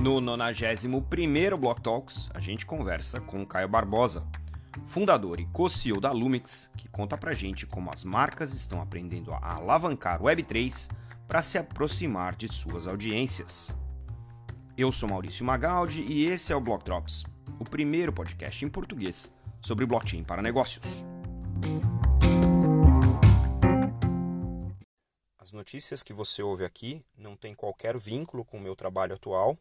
No 91º Block Talks, a gente conversa com Caio Barbosa, fundador e co-CEO da Lumix, que conta pra gente como as marcas estão aprendendo a alavancar o Web3 para se aproximar de suas audiências. Eu sou Maurício Magaldi e esse é o Block Drops, o primeiro podcast em português sobre blockchain para negócios. As notícias que você ouve aqui não têm qualquer vínculo com o meu trabalho atual,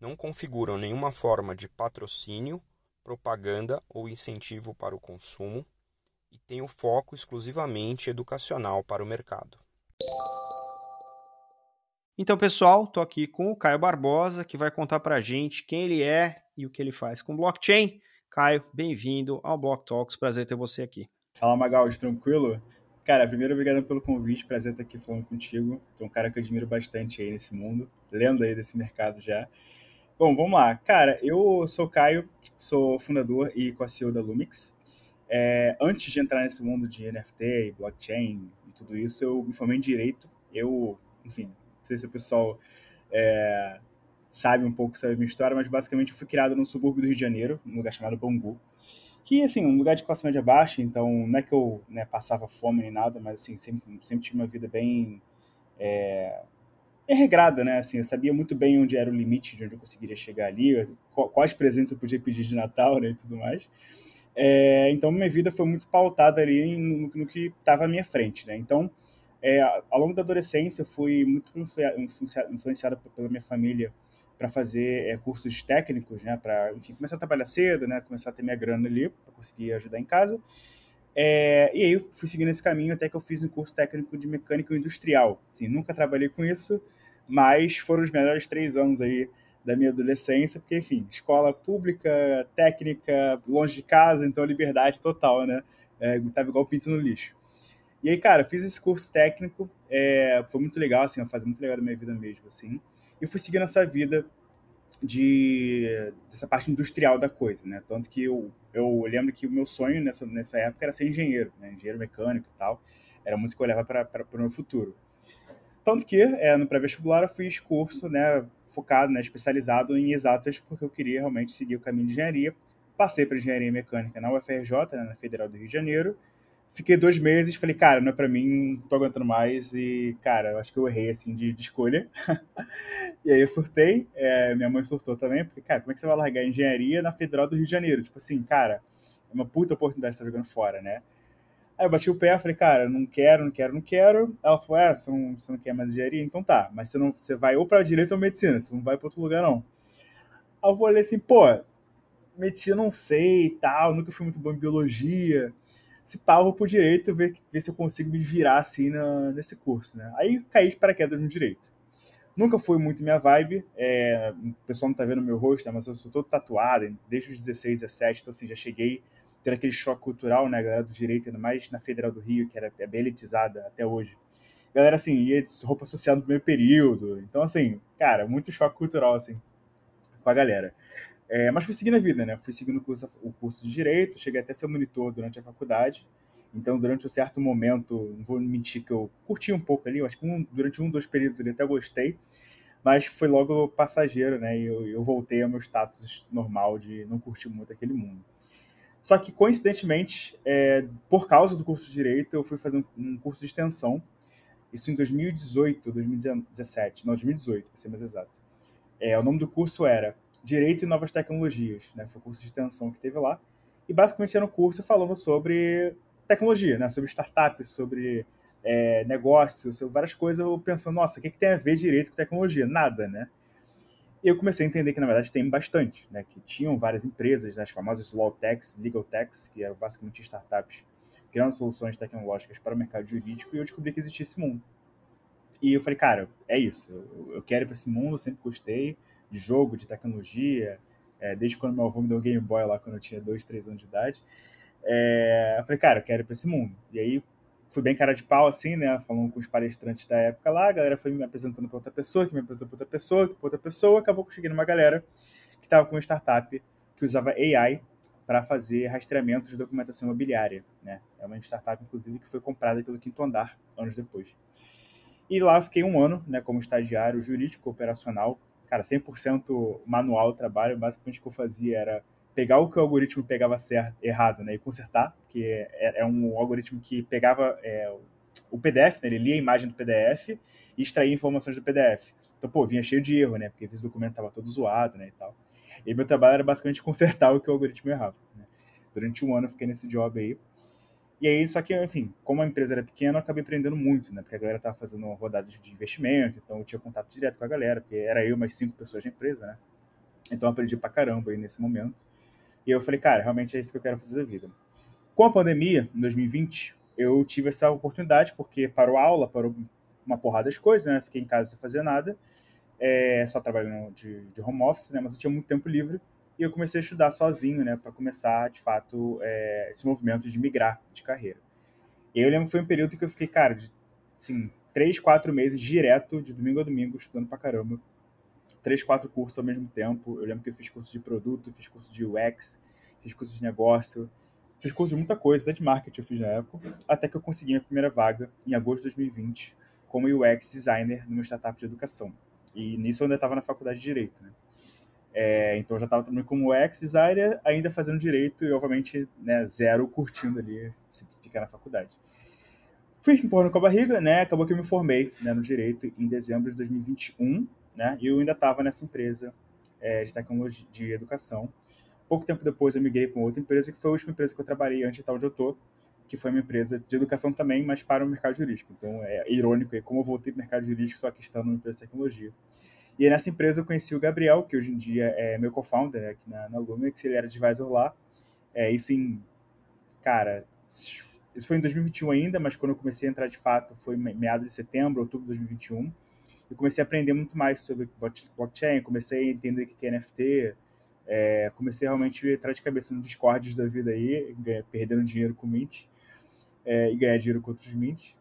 não configuram nenhuma forma de patrocínio, propaganda ou incentivo para o consumo e têm o foco exclusivamente educacional para o mercado. Então, pessoal, estou aqui com o Caio Barbosa, que vai contar para a gente quem ele é e o que ele faz com blockchain. Caio, bem-vindo ao Block Talks, prazer ter você aqui. Fala, Magaldi, tranquilo? Cara, primeiro, obrigado pelo convite, prazer estar aqui falando contigo. Tu é um cara que eu admiro bastante aí nesse mundo, lendo aí desse mercado já. Bom, vamos lá. Cara, eu sou Caio, sou fundador e co-CEO da Lumix. É, antes de entrar nesse mundo de NFT, blockchain e tudo isso, eu me formei em Direito. Eu, enfim, não sei se o pessoal é, sabe um pouco sobre a minha história, mas basicamente eu fui criado no subúrbio do Rio de Janeiro, num lugar chamado Bangu que, assim, um lugar de classe média baixa, então não é que eu né, passava fome nem nada, mas, assim, sempre, sempre tive uma vida bem é, regrada, né, assim, eu sabia muito bem onde era o limite de onde eu conseguiria chegar ali, quais presentes eu podia pedir de Natal, né, e tudo mais. É, então, minha vida foi muito pautada ali no, no que estava à minha frente, né, então, é, ao longo da adolescência, eu fui muito influenciado pela minha família para fazer é, cursos técnicos, né, para enfim começar a trabalhar cedo, né, começar a ter minha grana ali para conseguir ajudar em casa. É, e aí eu fui seguindo esse caminho até que eu fiz um curso técnico de mecânica industrial. Assim, nunca trabalhei com isso, mas foram os melhores três anos aí da minha adolescência, porque enfim, escola pública, técnica, longe de casa, então liberdade total, né? É, tava igual pinto no lixo. E aí, cara, fiz esse curso técnico, é, foi muito legal, assim, uma fase muito legal da minha vida mesmo, assim e fui seguindo essa vida de dessa parte industrial da coisa, né? Tanto que eu, eu lembro que o meu sonho nessa, nessa época era ser engenheiro, né? engenheiro mecânico e tal. Era muito que eu olhava para o meu futuro. Tanto que é, no pré-vestibular eu fiz curso né, focado, né, especializado em exatas, porque eu queria realmente seguir o caminho de engenharia. Passei para engenharia mecânica na UFRJ, né, na Federal do Rio de Janeiro, Fiquei dois meses, falei, cara, não é pra mim, não tô aguentando mais. E, cara, eu acho que eu errei, assim, de, de escolha. e aí eu surtei, é, minha mãe surtou também, porque, cara, como é que você vai largar engenharia na Federal do Rio de Janeiro? Tipo assim, cara, é uma puta oportunidade de estar jogando fora, né? Aí eu bati o pé, falei, cara, não quero, não quero, não quero. Ela falou, é, você não, você não quer mais engenharia? Então tá, mas você, não, você vai ou pra direito ou medicina, você não vai pra outro lugar, não. Aí eu falei assim, pô, medicina não sei e tal, nunca fui muito bom em biologia se pá, eu vou pro direito ver, ver se eu consigo me virar assim na, nesse curso, né? Aí caí de paraquedas no direito. Nunca foi muito minha vibe, é, o pessoal não tá vendo meu rosto, né, mas eu sou todo tatuado desde os 16, 17, então assim, já cheguei ter aquele choque cultural, né, galera do direito, ainda mais na Federal do Rio, que era é bem elitizada até hoje. Galera, assim, ia de roupa social no primeiro período, então assim, cara, muito choque cultural, assim, com a galera. É, mas fui seguindo a vida, né? Fui seguindo o curso, o curso de Direito, cheguei até a ser monitor durante a faculdade. Então, durante um certo momento, não vou mentir que eu curti um pouco ali, eu acho que um, durante um, dois períodos ali até gostei, mas foi logo passageiro, né? E eu, eu voltei ao meu status normal de não curtir muito aquele mundo. Só que, coincidentemente, é, por causa do curso de Direito, eu fui fazer um, um curso de extensão, isso em 2018, 2017, não, 2018, para ser mais exato. É, o nome do curso era Direito e Novas Tecnologias, né? Foi o curso de extensão que teve lá. E basicamente era um curso falando sobre tecnologia, né? Sobre startups, sobre é, negócios, sobre várias coisas. Eu pensando, nossa, o que, que tem a ver direito com tecnologia? Nada, né? E eu comecei a entender que, na verdade, tem bastante, né? Que tinham várias empresas, né? as famosas law techs, legal techs, que eram basicamente startups criando soluções tecnológicas para o mercado jurídico, e eu descobri que existia esse mundo. E eu falei, cara, é isso, eu, eu quero ir para esse mundo, sempre gostei, de jogo, de tecnologia, é, desde quando meu avô me deu o Game Boy lá quando eu tinha 2, 3 anos de idade. É, eu falei, cara, eu quero ir pra esse mundo. E aí fui bem cara de pau, assim, né? Falando com os palestrantes da época lá, a galera foi me apresentando pra outra pessoa, que me apresentou pra outra pessoa, que outra pessoa, acabou que eu cheguei numa galera que estava com uma startup que usava AI para fazer rastreamento de documentação imobiliária, né? É uma startup, inclusive, que foi comprada pelo Quinto Andar anos depois. E lá fiquei um ano, né, como estagiário jurídico operacional cara, 100% manual o trabalho. Basicamente o que eu fazia era pegar o que o algoritmo pegava certo, errado, né, e consertar, porque é, é um algoritmo que pegava é, o PDF, né, ele lia a imagem do PDF e extraía informações do PDF. Então, pô, vinha cheio de erro, né, porque esse documento estava todo zoado, né, e tal. E meu trabalho era basicamente consertar o que o algoritmo errava. Né. Durante um ano eu fiquei nesse job aí. E aí, só que, enfim, como a empresa era pequena, eu acabei aprendendo muito, né? Porque a galera tava fazendo rodadas de investimento, então eu tinha contato direto com a galera, porque era eu mais cinco pessoas na empresa, né? Então eu aprendi pra caramba aí nesse momento. E eu falei, cara, realmente é isso que eu quero fazer da vida. Com a pandemia, em 2020, eu tive essa oportunidade, porque parou aula, parou uma porrada de coisas, né? Fiquei em casa sem fazer nada, é, só trabalhando de, de, home office, né? Mas eu tinha muito tempo livre e eu comecei a estudar sozinho, né? Para começar, de fato, é, esse movimento de migrar de carreira. E eu lembro que foi um período que eu fiquei, cara, de, assim, três, quatro meses direto, de domingo a domingo, estudando pra caramba três, quatro cursos ao mesmo tempo. Eu lembro que eu fiz curso de produto, fiz curso de UX, fiz curso de negócio, fiz curso de muita coisa, até de marketing eu fiz na época, até que eu consegui minha primeira vaga em agosto de 2020 como UX designer numa startup de educação. E nisso eu ainda estava na faculdade de Direito, né? É, então eu já estava também como designer, ainda fazendo Direito e, obviamente, né, zero curtindo ali, se ficar na faculdade. Fui empurrando com a barriga, né? Acabou que eu me formei né, no Direito em dezembro de 2021, né? E eu ainda estava nessa empresa é, de tecnologia, de educação. Pouco tempo depois eu migrei para outra empresa, que foi a última empresa que eu trabalhei antes de estar onde eu estou, que foi uma empresa de educação também, mas para o mercado jurídico. Então é irônico aí como eu voltei para o mercado jurídico, só que estando numa empresa de tecnologia. E nessa empresa eu conheci o Gabriel, que hoje em dia é meu co-founder aqui na, na Lumix, ele era advisor lá. É, isso em, cara, isso foi em 2021 ainda, mas quando eu comecei a entrar de fato foi meados de setembro, outubro de 2021 eu comecei a aprender muito mais sobre blockchain, comecei a entender o que é NFT, é, comecei realmente a entrar de cabeça no Discord da vida aí, perdendo dinheiro com Mint, é, e ganhar dinheiro com outros Mint.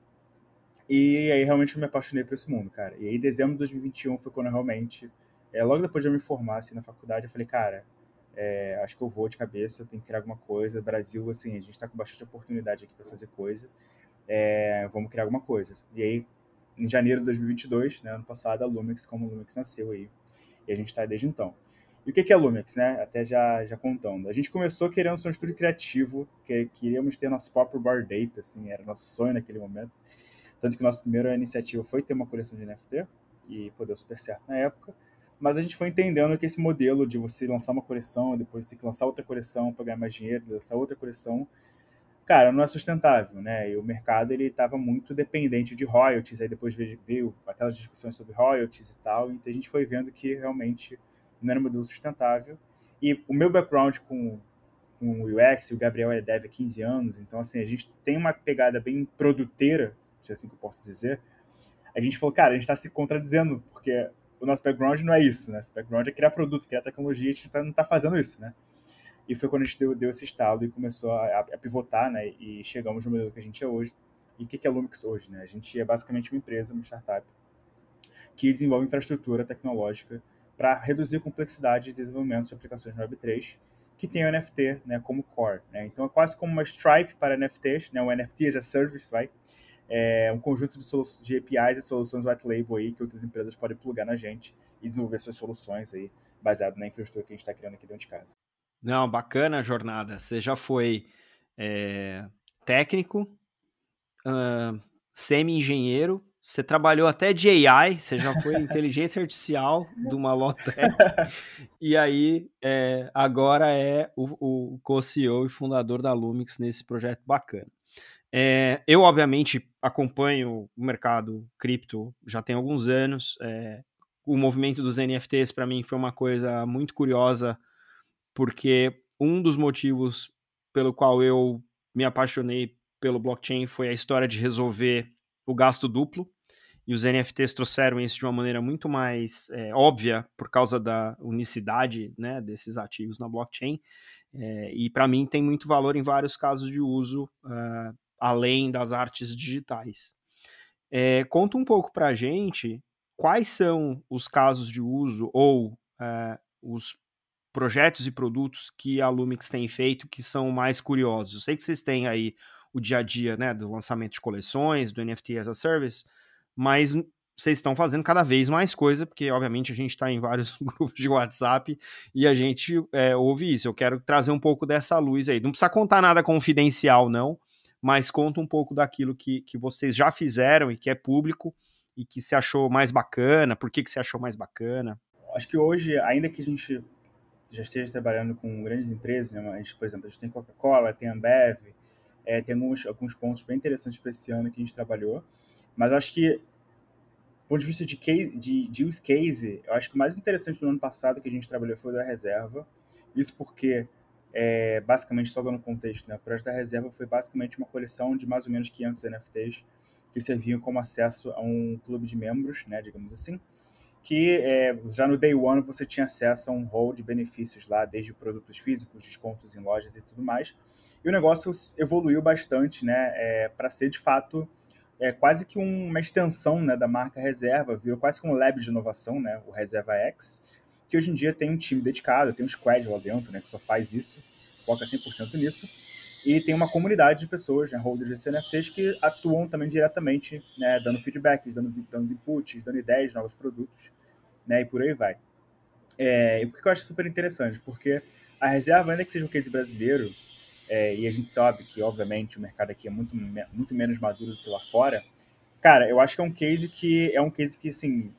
E aí realmente eu me apaixonei por esse mundo, cara. E aí dezembro de 2021 foi quando eu realmente, é, logo depois de eu me formar assim, na faculdade, eu falei, cara, é, acho que eu vou de cabeça, tenho que criar alguma coisa. Brasil, assim, a gente está com bastante oportunidade aqui para fazer coisa. É, vamos criar alguma coisa. E aí em janeiro de 2022, né, ano passado, a Lumix, como a Lumix nasceu aí. E a gente está desde então. E o que é a Lumix, né? Até já, já contando. A gente começou querendo ser um estúdio criativo, que queríamos ter nosso próprio bar data, assim, era nosso sonho naquele momento. Tanto que nossa primeira iniciativa foi ter uma coleção de NFT, e pô, deu super certo na época. Mas a gente foi entendendo que esse modelo de você lançar uma coleção, depois ter que lançar outra coleção para ganhar mais dinheiro, lançar outra coleção, cara, não é sustentável, né? E o mercado ele estava muito dependente de royalties, aí depois veio aquelas discussões sobre royalties e tal, então a gente foi vendo que realmente não era um modelo sustentável. E o meu background com, com o UX, o Gabriel é dev há 15 anos, então assim, a gente tem uma pegada bem produteira, se é assim que eu posso dizer. A gente falou, cara, a gente está se contradizendo, porque o nosso background não é isso, né? Nosso background é criar produto, criar tecnologia, a gente tá, não está fazendo isso, né? E foi quando a gente deu, deu esse estalo e começou a, a, pivotar, né? E chegamos no modelo que a gente é hoje. E o que, que é a Lumix hoje, né? A gente é basicamente uma empresa, uma startup, que desenvolve infraestrutura tecnológica para reduzir a complexidade de desenvolvimento de aplicações no Web3, que tem o NFT né, como core. Né? Então é quase como uma Stripe para NFTs, né? o NFT as a Service, vai? É um conjunto de, de APIs e soluções white label aí que outras empresas podem plugar na gente e desenvolver suas soluções aí baseado na infraestrutura que a gente está criando aqui dentro de casa. Não, bacana a jornada. Você já foi é, técnico, uh, semi-engenheiro, você trabalhou até de AI, você já foi inteligência artificial de uma Lotec, e aí é, agora é o, o co-CEO e fundador da Lumix nesse projeto bacana. É, eu, obviamente, acompanho o mercado cripto já tem alguns anos. É, o movimento dos NFTs, para mim, foi uma coisa muito curiosa porque um dos motivos pelo qual eu me apaixonei pelo blockchain foi a história de resolver o gasto duplo. E os NFTs trouxeram isso de uma maneira muito mais é, óbvia por causa da unicidade né, desses ativos na blockchain. É, e para mim tem muito valor em vários casos de uso, uh, além das artes digitais. É, conta um pouco para a gente quais são os casos de uso ou uh, os projetos e produtos que a Lumix tem feito que são mais curiosos. Eu sei que vocês têm aí o dia a dia né, do lançamento de coleções, do NFT as a Service, mas vocês estão fazendo cada vez mais coisa, porque obviamente a gente está em vários grupos de WhatsApp e a gente é, ouve isso. Eu quero trazer um pouco dessa luz aí. Não precisa contar nada confidencial, não, mas conta um pouco daquilo que, que vocês já fizeram e que é público e que se achou mais bacana, por que, que você achou mais bacana? Acho que hoje, ainda que a gente já esteja trabalhando com grandes empresas, né, a gente, por exemplo, a gente tem Coca-Cola, tem Ambev, é, tem alguns, alguns pontos bem interessantes para esse ano que a gente trabalhou, mas acho que, do ponto de vista de, case, de, de use case, eu acho que o mais interessante do ano passado que a gente trabalhou foi o da reserva, isso porque, é, basicamente, só dando contexto, né, o projeto da reserva foi basicamente uma coleção de mais ou menos 500 NFTs que serviam como acesso a um clube de membros, né, digamos assim, que é, já no day one você tinha acesso a um rol de benefícios lá, desde produtos físicos, descontos em lojas e tudo mais. E o negócio evoluiu bastante, né, é, para ser de fato é, quase que uma extensão né, da marca Reserva, virou quase que um lab de inovação, né, o Reserva X, que hoje em dia tem um time dedicado, tem um squad lá dentro, né, que só faz isso, foca 100% nisso e tem uma comunidade de pessoas, né, holders de NFTs, que atuam também diretamente, né, dando feedbacks, dando, dando inputs, dando ideias de novos produtos, né, e por aí vai. É, e por que eu acho super interessante? Porque a reserva, ainda que seja um case brasileiro, é, e a gente sabe que, obviamente, o mercado aqui é muito, muito menos maduro do que lá fora, cara, eu acho que é um case que é um case que, assim,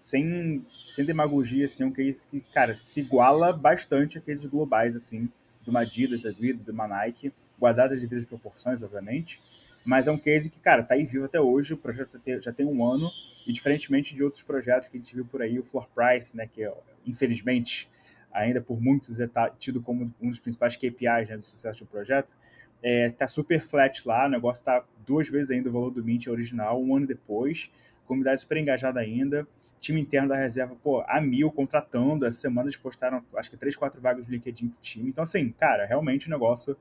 sem, sem demagogia, assim, um case que, cara, se iguala bastante a cases globais, assim, de uma Adidas da vida, de uma Nike, guardadas as devidas proporções, obviamente, mas é um case que, cara, tá aí vivo até hoje, o projeto já tem um ano, e diferentemente de outros projetos que a gente viu por aí, o Floor Price, né, que infelizmente ainda por muitos é tido como um dos principais KPIs né, do sucesso do projeto, é, tá super flat lá, o negócio tá duas vezes ainda o valor do Mint original, um ano depois, comunidade super engajada ainda, time interno da reserva, pô, a mil contratando, essa semana eles postaram, acho que três, quatro vagas de LinkedIn pro time, então assim, cara, realmente o negócio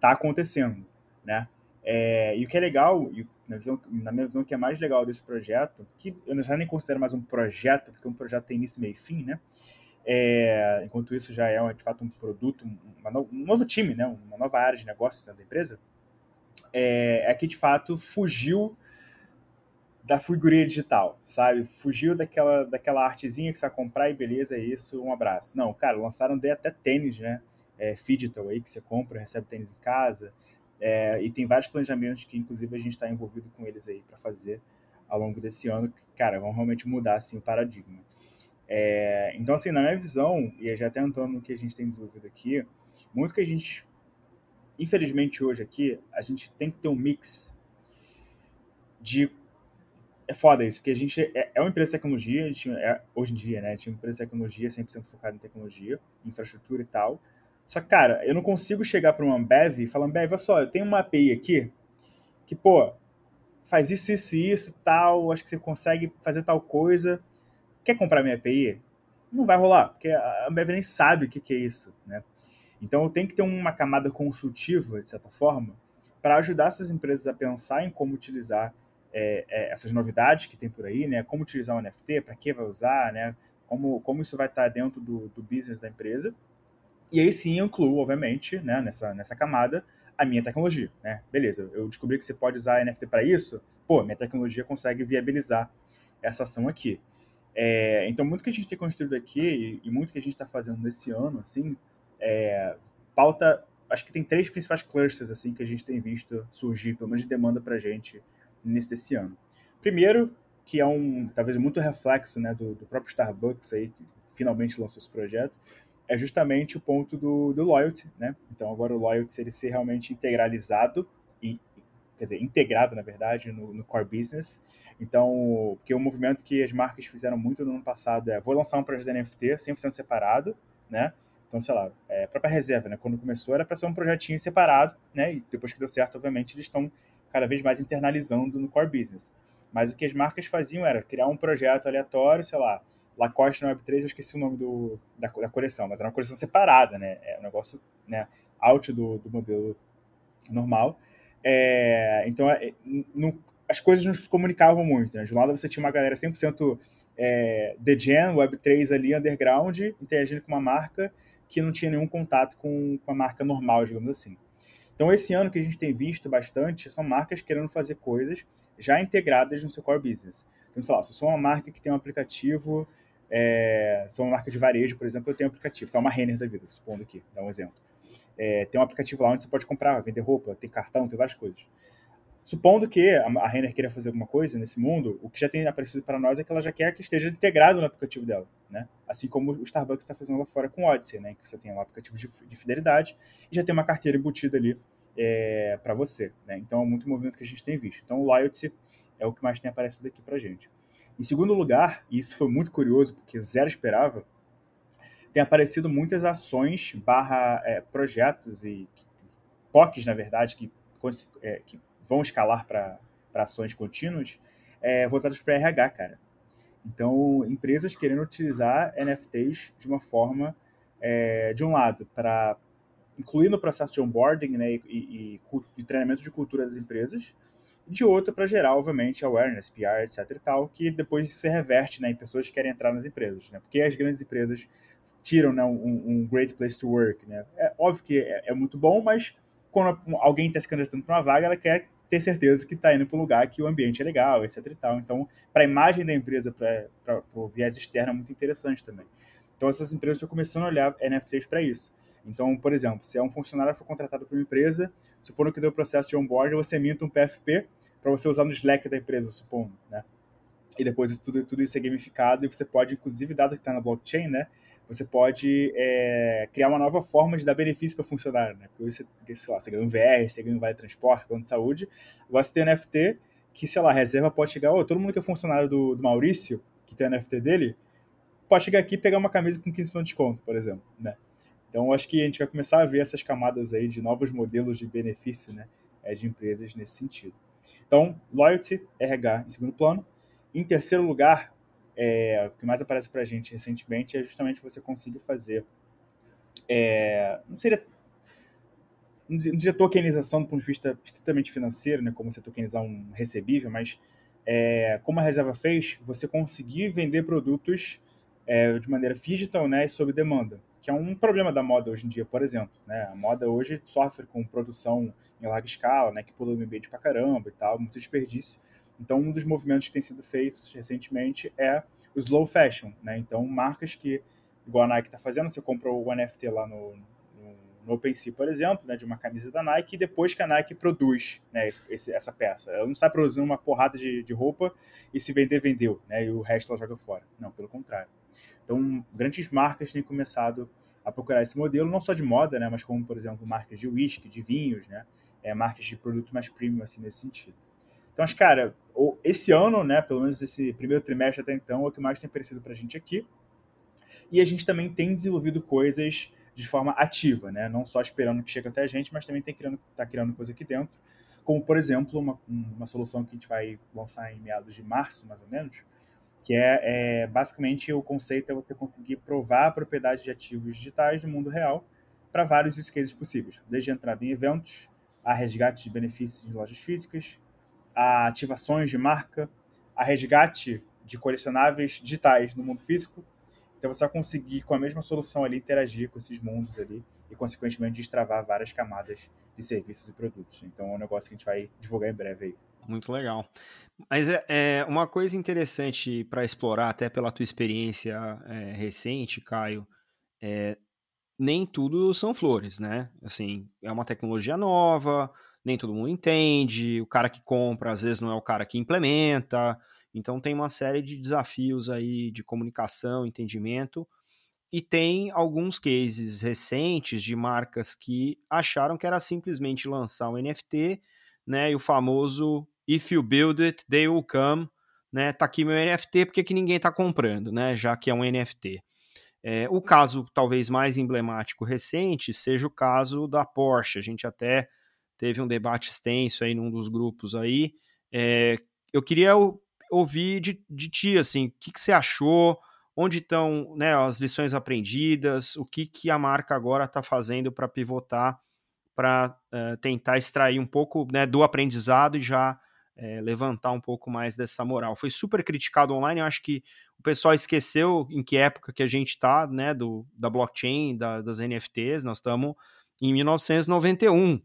tá acontecendo, né? É, e o que é legal, e na, visão, na minha visão, o que é mais legal desse projeto, que eu já nem considero mais um projeto, porque um projeto tem início, meio e fim, né? É, enquanto isso já é de fato um produto, um novo time, né? uma nova área de negócios da empresa, é, é que de fato fugiu da figurinha digital, sabe? Fugiu daquela, daquela artezinha que você vai comprar e beleza, é isso, um abraço. Não, cara, lançaram até tênis, né? É, digital aí, que você compra, recebe tênis em casa. É, e tem vários planejamentos que, inclusive, a gente está envolvido com eles aí para fazer ao longo desse ano, que, cara, vão realmente mudar assim, o paradigma. É, então, assim, na minha visão, e já até entrando no que a gente tem desenvolvido aqui, muito que a gente, infelizmente hoje aqui, a gente tem que ter um mix de é foda isso, porque a gente é, é uma empresa de tecnologia, a gente é, hoje em dia, né? A gente é uma empresa de tecnologia 100% focada em tecnologia, infraestrutura e tal. Só que, cara, eu não consigo chegar para uma Ambev e falar, Ambev, olha só, eu tenho uma API aqui que, pô, faz isso, isso e isso tal, acho que você consegue fazer tal coisa. Quer comprar minha API? Não vai rolar, porque a Ambev nem sabe o que, que é isso, né? Então, eu tenho que ter uma camada consultiva, de certa forma, para ajudar essas empresas a pensar em como utilizar é, é, essas novidades que tem por aí, né? Como utilizar o NFT, para que vai usar, né? Como, como isso vai estar dentro do, do business da empresa. E aí sim eu incluo, obviamente, né, nessa, nessa camada, a minha tecnologia, né? Beleza, eu descobri que você pode usar NFT para isso, pô, minha tecnologia consegue viabilizar essa ação aqui. É, então, muito que a gente tem construído aqui e, e muito que a gente está fazendo nesse ano, assim, é, pauta, acho que tem três principais clusters, assim, que a gente tem visto surgir, pelo menos de demanda para a gente nesse desse ano. Primeiro, que é um talvez muito reflexo né, do, do, próprio Starbucks aí, que finalmente lançou esse projeto, é justamente o ponto do, do loyalty, né? Então agora o loyalty ele ser realmente integralizado e quer dizer integrado na verdade no, no core business. Então, porque o um movimento que as marcas fizeram muito no ano passado é vou lançar um projeto de NFT 100% separado, né? Então, sei lá, é, a própria reserva, né? Quando começou era para ser um projetinho separado, né? E depois que deu certo, obviamente, eles estão cada vez mais internalizando no core business. Mas o que as marcas faziam era criar um projeto aleatório, sei lá, Lacoste na Web3, eu esqueci o nome do, da, da coleção, mas era uma coleção separada, né? É um negócio né, out do, do modelo normal. É, então, é, no, as coisas não se comunicavam muito. Né? De um lado você tinha uma galera 100% é, The Gen, Web3 ali, underground, interagindo com uma marca que não tinha nenhum contato com, com a marca normal, digamos assim. Então, esse ano que a gente tem visto bastante são marcas querendo fazer coisas já integradas no seu core business. Então, sei lá, se eu sou uma marca que tem um aplicativo, é, sou uma marca de varejo, por exemplo, eu tenho um aplicativo, sou uma Renner da vida, supondo aqui, dá um exemplo. É, tem um aplicativo lá onde você pode comprar, vender roupa, tem cartão, tem várias coisas. Supondo que a Renner queira fazer alguma coisa nesse mundo, o que já tem aparecido para nós é que ela já quer que esteja integrado no aplicativo dela, né? Assim como o Starbucks está fazendo lá fora com o Odyssey, né? Que você tem um aplicativo de, de fidelidade e já tem uma carteira embutida ali é, para você, né? Então é muito movimento que a gente tem visto. Então o Loyalty é o que mais tem aparecido aqui para gente. Em segundo lugar, e isso foi muito curioso porque zero esperava, tem aparecido muitas ações barra é, projetos e POCs, na verdade, que, é, que vão escalar para ações contínuas, é, voltadas para RH, cara. Então, empresas querendo utilizar NFTs de uma forma, é, de um lado, para incluir no processo de onboarding né, e, e, e, treinamento de cultura das empresas, e de outro para gerar, obviamente, awareness, PR, etc e tal, que depois se reverte né, em pessoas que querem entrar nas empresas. Né, porque as grandes empresas tiram né, um, um great place to work. Né? É óbvio que é, é muito bom, mas quando alguém está se candidatando para uma vaga, ela quer ter certeza que está indo para um lugar que o ambiente é legal, etc e tal. Então, para a imagem da empresa, para o viés externo, é muito interessante também. Então, essas empresas estão começando a olhar NFTs para isso. Então, por exemplo, se é um funcionário foi contratado por uma empresa, supondo que deu o processo de onboard, você minta um PFP para você usar no Slack da empresa, supondo, né? E depois isso, tudo, tudo isso é gamificado e você pode, inclusive, dado que está na blockchain, né? Você pode é, criar uma nova forma de dar benefício para funcionário, né? Porque você, sei lá, você ganha um VR, você ganha um vale transporte, plano de saúde, agora você tem um NFT que, sei lá, a reserva pode chegar, oh, todo mundo que é funcionário do, do Maurício, que tem o NFT dele, pode chegar aqui e pegar uma camisa com 15% de desconto, por exemplo, né? Então, acho que a gente vai começar a ver essas camadas aí de novos modelos de benefício, né, é, de empresas nesse sentido. Então, loyalty, RH em segundo plano. Em terceiro lugar, é, o que mais aparece para a gente recentemente é justamente você conseguir fazer. É, não seria. Não diria tokenização do ponto de vista estritamente financeiro, né, como você tokenizar um recebível, mas é, como a reserva fez, você conseguir vender produtos é, de maneira digital né, sob demanda, que é um problema da moda hoje em dia, por exemplo. Né, a moda hoje sofre com produção em larga escala, né, que pula o ambiente pra caramba e tal, muito desperdício. Então, um dos movimentos que tem sido feitos recentemente é o slow fashion, né? Então, marcas que, igual a Nike está fazendo, você compra o NFT lá no, no, no OpenSea, por exemplo, né, de uma camisa da Nike, e depois que a Nike produz né, esse, essa peça. Ela não está produzindo uma porrada de, de roupa e se vender, vendeu, né, e o resto ela joga fora. Não, pelo contrário. Então, grandes marcas têm começado a procurar esse modelo, não só de moda, né, mas como, por exemplo, marcas de whisky, de vinhos, né, é, marcas de produto mais premium, assim, nesse sentido. Então, acho, cara, esse ano, né, pelo menos esse primeiro trimestre até então, é o que mais tem aparecido para a gente aqui. E a gente também tem desenvolvido coisas de forma ativa, né? Não só esperando que chegue até a gente, mas também tem criando, tá criando coisa aqui dentro. Como, por exemplo, uma, uma solução que a gente vai lançar em meados de março, mais ou menos, que é, é basicamente o conceito é você conseguir provar a propriedade de ativos digitais no mundo real para vários use cases possíveis, desde entrada em eventos, a resgate de benefícios de lojas físicas, a ativações de marca, a resgate de colecionáveis digitais no mundo físico. Então você vai conseguir, com a mesma solução ali, interagir com esses mundos ali e, consequentemente, destravar várias camadas de serviços e produtos. Então é um negócio que a gente vai divulgar em breve aí. Muito legal. Mas é, é uma coisa interessante para explorar, até pela tua experiência é, recente, Caio, é, nem tudo são flores, né? Assim, é uma tecnologia nova, nem todo mundo entende, o cara que compra às vezes não é o cara que implementa, então tem uma série de desafios aí de comunicação, entendimento, e tem alguns cases recentes de marcas que acharam que era simplesmente lançar um NFT, né, e o famoso if you build it, they will come, né, tá aqui meu NFT, porque que ninguém tá comprando, né, já que é um NFT. É, o caso talvez mais emblemático recente seja o caso da Porsche. A gente até teve um debate extenso aí num dos grupos aí. É, eu queria ouvir de, de ti, assim, o que, que você achou, onde estão né, as lições aprendidas, o que, que a marca agora está fazendo para pivotar, para uh, é, tentar extrair um pouco né, do aprendizado e já é, levantar um pouco mais dessa moral. Foi super criticado online, eu acho que o pessoal esqueceu em que época que a gente está, né, do, da blockchain, da, das NFTs, nós estamos em 1991,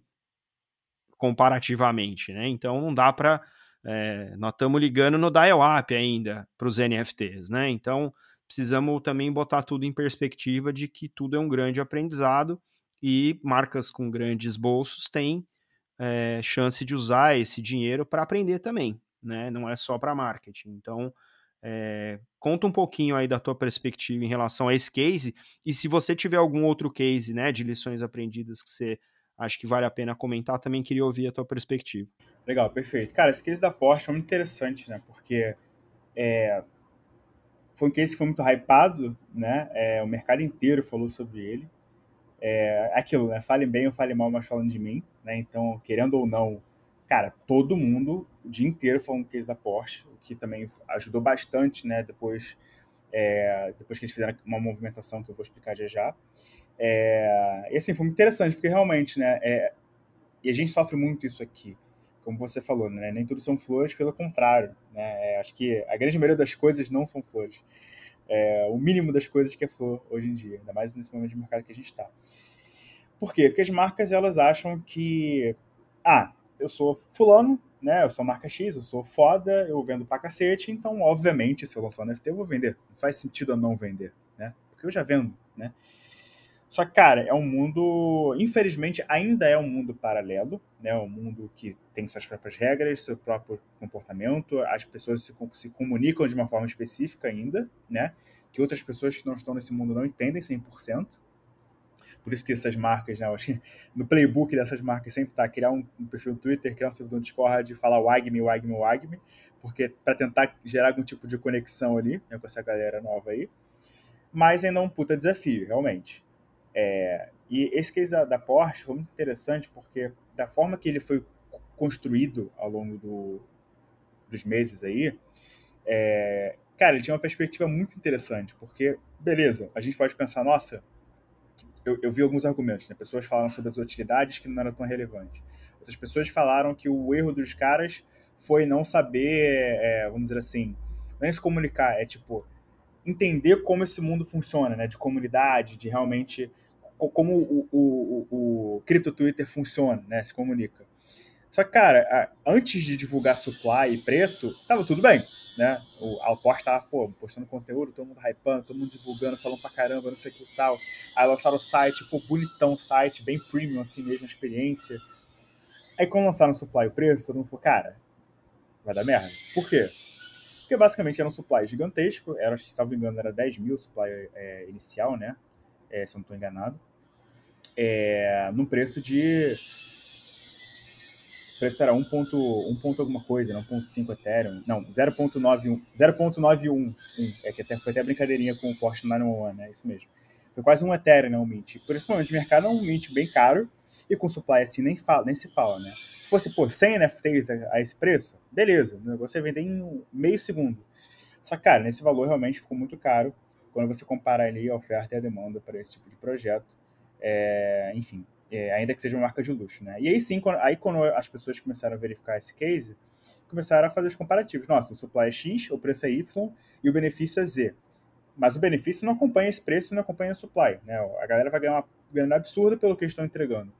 comparativamente, né? Então não dá para é, nós estamos ligando no dial-up ainda para os NFTs, né? Então precisamos também botar tudo em perspectiva de que tudo é um grande aprendizado e marcas com grandes bolsos têm é, chance de usar esse dinheiro para aprender também, né? Não é só para marketing. Então é, conta um pouquinho aí da tua perspectiva em relação a esse case e se você tiver algum outro case, né, de lições aprendidas que você acha que vale a pena comentar, também queria ouvir a tua perspectiva. Legal, perfeito. Cara, esse case da Porsche é muito interessante, né? Porque é, foi um case que foi muito hypado, né? É, o mercado inteiro falou sobre ele. É, aquilo, né? Falem bem ou falem mal, mas falando de mim, né? Então, querendo ou não, cara, todo mundo o dia inteiro falando do case da Porsche, o que também ajudou bastante, né? Depois, é, depois que eles fizeram uma movimentação que eu vou explicar já já. É, e assim, foi muito interessante, porque realmente, né? É, e a gente sofre muito isso aqui como você falou, né? Nem tudo são flores, pelo contrário. Né? É, acho que a grande maioria das coisas não são flores. É, o mínimo das coisas que é flor hoje em dia, ainda mais nesse momento de mercado que a gente está. Por quê? Porque as marcas elas acham que, ah, eu sou fulano, né? Eu sou marca X, eu sou foda, eu vendo pra cacete, então, obviamente, se eu lançar um NFT, eu vou vender. Não faz sentido eu não vender, né? Porque eu já vendo, né? Só que, cara, é um mundo, infelizmente, ainda é um mundo paralelo, né? Um mundo que tem suas próprias regras, seu próprio comportamento, as pessoas se, se comunicam de uma forma específica ainda, né? Que outras pessoas que não estão nesse mundo não entendem 100%. Por isso que essas marcas, né, no playbook dessas marcas sempre tá criar um, um perfil no Twitter, criar um servidor no Discord, falar wagme, wagme, wagme, porque para tentar gerar algum tipo de conexão ali né, com essa galera nova aí. Mas ainda é um puta desafio, realmente. É, e esse case da, da, Porsche foi muito interessante porque da forma que ele foi construído ao longo do, dos meses aí, é, cara, ele tinha uma perspectiva muito interessante, porque, beleza, a gente pode pensar, nossa, eu, eu vi alguns argumentos, né? Pessoas falaram sobre as utilidades que não era tão relevante. Outras pessoas falaram que o erro dos caras foi não saber, é, vamos dizer assim, não é se comunicar, é tipo, entender como esse mundo funciona, né? De comunidade, de realmente como o, o, o, o cripto Twitter funciona, né? Se comunica. Só que, cara, antes de divulgar supply e preço, tava tudo bem, né? O Alport tava, pô, postando conteúdo, todo mundo hypando, todo mundo divulgando, falando pra caramba, não sei o que e tal. Aí lançaram o site, pô, bonitão o site, bem premium assim mesmo, a experiência. Aí quando lançaram o supply e o preço, todo mundo falou, cara, vai dar merda. Por quê? Porque basicamente era um supply gigantesco, era, se não me engano, era 10 mil supply é, inicial, né? é, se eu não estou enganado, é, num preço de. O preço era 1. Ponto, 1 ponto alguma coisa, não 1.5 Ethereum. Não, 0.91. 0.911. É que até, foi até brincadeirinha com o Porsche 911, né? Isso mesmo. Foi quase um Ethereum, né? Um Mint. Por esse momento de mercado é um Mint bem caro. E com supply assim nem, fala, nem se fala, né? Se fosse, pô, 100 NFTs a, a esse preço, beleza. O negócio é vender em meio segundo. Só cara, nesse valor realmente ficou muito caro quando você compara ali a oferta e a demanda para esse tipo de projeto, é, enfim, é, ainda que seja uma marca de luxo, né? E aí sim, quando, aí quando as pessoas começaram a verificar esse case, começaram a fazer os comparativos. Nossa, o supply é X, o preço é Y e o benefício é Z. Mas o benefício não acompanha esse preço, não acompanha o supply, né? A galera vai ganhar uma grana absurda pelo que estão entregando.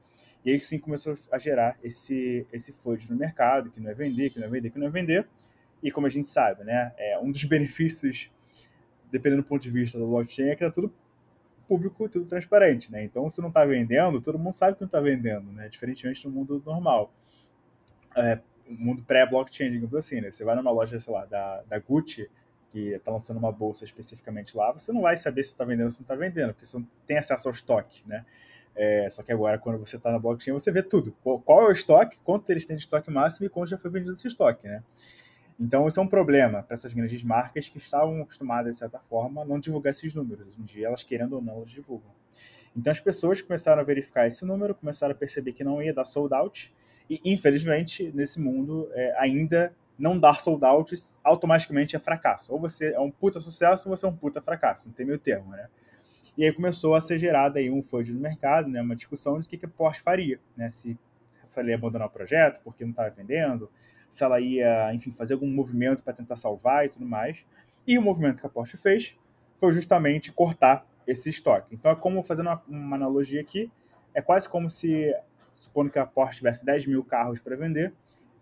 E aí sim começou a gerar esse, esse flood no mercado, que não é vender, que não é vender, que não é vender. E como a gente sabe, né? É, um dos benefícios dependendo do ponto de vista do blockchain, é que tá tudo público, tudo transparente, né? Então, se não está vendendo, todo mundo sabe que não está vendendo, né? Diferentemente do mundo normal. É, mundo pré-blockchain, digamos assim, né? Você vai numa loja, sei lá, da, da Gucci, que está lançando uma bolsa especificamente lá, você não vai saber se está vendendo ou se não está vendendo, porque você não tem acesso ao estoque, né? É, só que agora, quando você está na blockchain, você vê tudo. Qual é o estoque, quanto eles têm de estoque máximo e quanto já foi vendido esse estoque, né? Então, isso é um problema para essas grandes marcas que estavam acostumadas, de certa forma, a não divulgar esses números. Em dia, elas querendo ou não, elas divulgam. Então, as pessoas começaram a verificar esse número, começaram a perceber que não ia dar sold out, e, infelizmente, nesse mundo, é, ainda não dar sold out automaticamente é fracasso. Ou você é um puta sucesso, ou você é um puta fracasso, não tem meio termo, né? E aí começou a ser gerada aí um FUD no mercado, né, uma discussão de o que, que a Porsche faria, né, se, ela ia abandonar o projeto porque não estava vendendo, se ela ia, enfim, fazer algum movimento para tentar salvar e tudo mais. E o movimento que a Porsche fez foi justamente cortar esse estoque. Então é como, fazendo uma, uma analogia aqui, é quase como se supondo que a Porsche tivesse 10 mil carros para vender,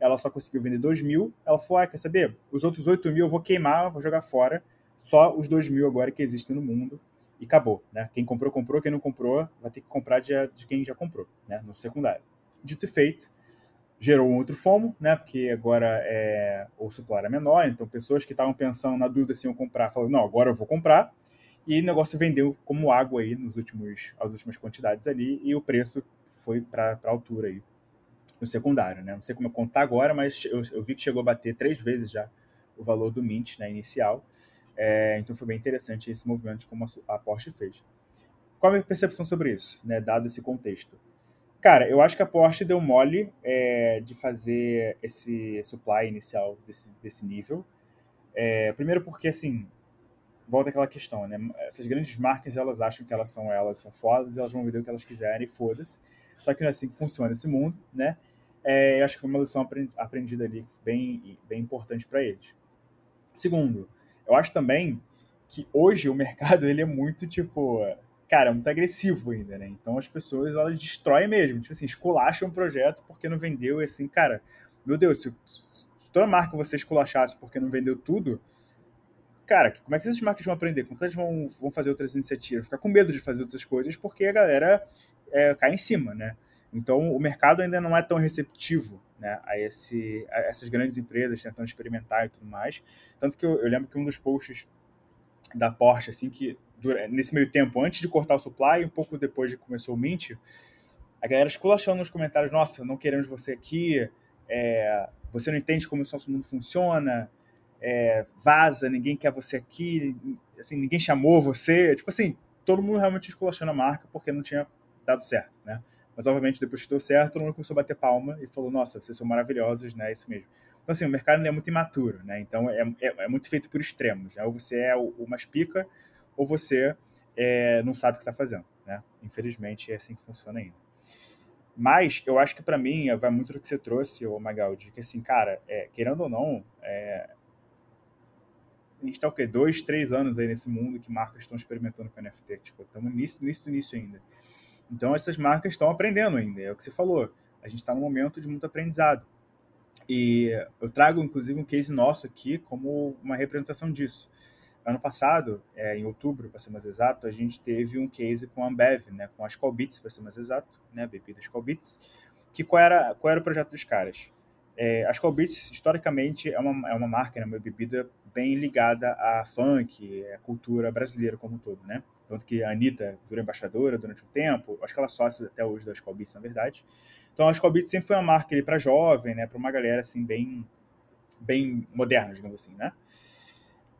ela só conseguiu vender 2 mil. Ela falou: ah, quer saber? Os outros 8 mil eu vou queimar, vou jogar fora. Só os 2 mil agora que existem no mundo. E acabou. Né? Quem comprou, comprou. Quem não comprou, vai ter que comprar de, de quem já comprou, né? no secundário. Dito e feito, gerou outro FOMO, né? Porque agora é, o supply era menor, então pessoas que estavam pensando na dúvida se iam comprar, falaram, não, agora eu vou comprar. E o negócio vendeu como água aí nos últimos, as últimas quantidades ali, e o preço foi para a altura aí no secundário, né? Não sei como contar agora, mas eu, eu, vi que chegou a bater três vezes já o valor do Mint, né, inicial. É, então foi bem interessante esse movimento como a, a Porsche fez. Qual a minha percepção sobre isso, né, dado esse contexto? Cara, eu acho que a Porsche deu mole é, de fazer esse supply inicial desse, desse nível. É, primeiro porque, assim, volta aquela questão, né? Essas grandes marcas, elas acham que elas são elas, são fodas, elas vão vender o que elas quiserem, foda-se. Só que não é assim que funciona esse mundo, né? É, eu acho que foi uma lição aprendida ali bem, bem importante para eles. Segundo, eu acho também que hoje o mercado ele é muito tipo, cara, muito agressivo ainda, né? Então as pessoas elas destroem mesmo, tipo assim, esculacham o projeto porque não vendeu e assim, cara, meu Deus, se, se toda marca você esculachasse porque não vendeu tudo, cara, como é que essas marcas vão aprender? Como é que elas vão, vão fazer outras iniciativas? Ficar com medo de fazer outras coisas porque a galera é, cai em cima, né? Então, o mercado ainda não é tão receptivo né, a, esse, a essas grandes empresas tentando experimentar e tudo mais. Tanto que eu, eu lembro que um dos posts da Porsche, assim, que nesse meio tempo, antes de cortar o supply, um pouco depois de começou o Mint, a galera esculachando nos comentários, nossa, não queremos você aqui, é, você não entende como o nosso mundo funciona, é, vaza, ninguém quer você aqui, assim, ninguém chamou você, tipo assim, todo mundo realmente esculachando a marca porque não tinha dado certo, né? Mas, obviamente, depois que deu certo, todo mundo começou a bater palma e falou, nossa, vocês são maravilhosos, né? Isso mesmo. Então, assim, o mercado é muito imaturo, né? Então, é, é, é muito feito por extremos, né? Ou você é o, o mais pica, ou você é, não sabe o que está fazendo, né? Infelizmente, é assim que funciona ainda. Mas, eu acho que para mim, vai muito do que você trouxe, o Magal, de que, assim, cara, é, querendo ou não, é, a gente está o quê? Dois, três anos aí nesse mundo que marcas estão experimentando com NFT. Tipo, estamos no início, no início do início ainda. Então, essas marcas estão aprendendo ainda, é o que você falou. A gente está num momento de muito aprendizado. E eu trago, inclusive, um case nosso aqui como uma representação disso. Ano passado, é, em outubro, para ser mais exato, a gente teve um case com a Ambev, né, com a Skol Beats, para ser mais exato, né, bebida Skol Beats, que qual era, qual era o projeto dos caras? É, a Skol Beats, historicamente, é uma, é uma marca, né, uma bebida bem ligada a funk, a cultura brasileira como um todo, né? Tanto que a Anitta virou embaixadora durante um tempo, acho que ela é sócia até hoje da Skol Beats, na verdade. Então a Skol Beats sempre foi uma marca para jovem, né, para uma galera assim bem bem moderna, digamos assim, né?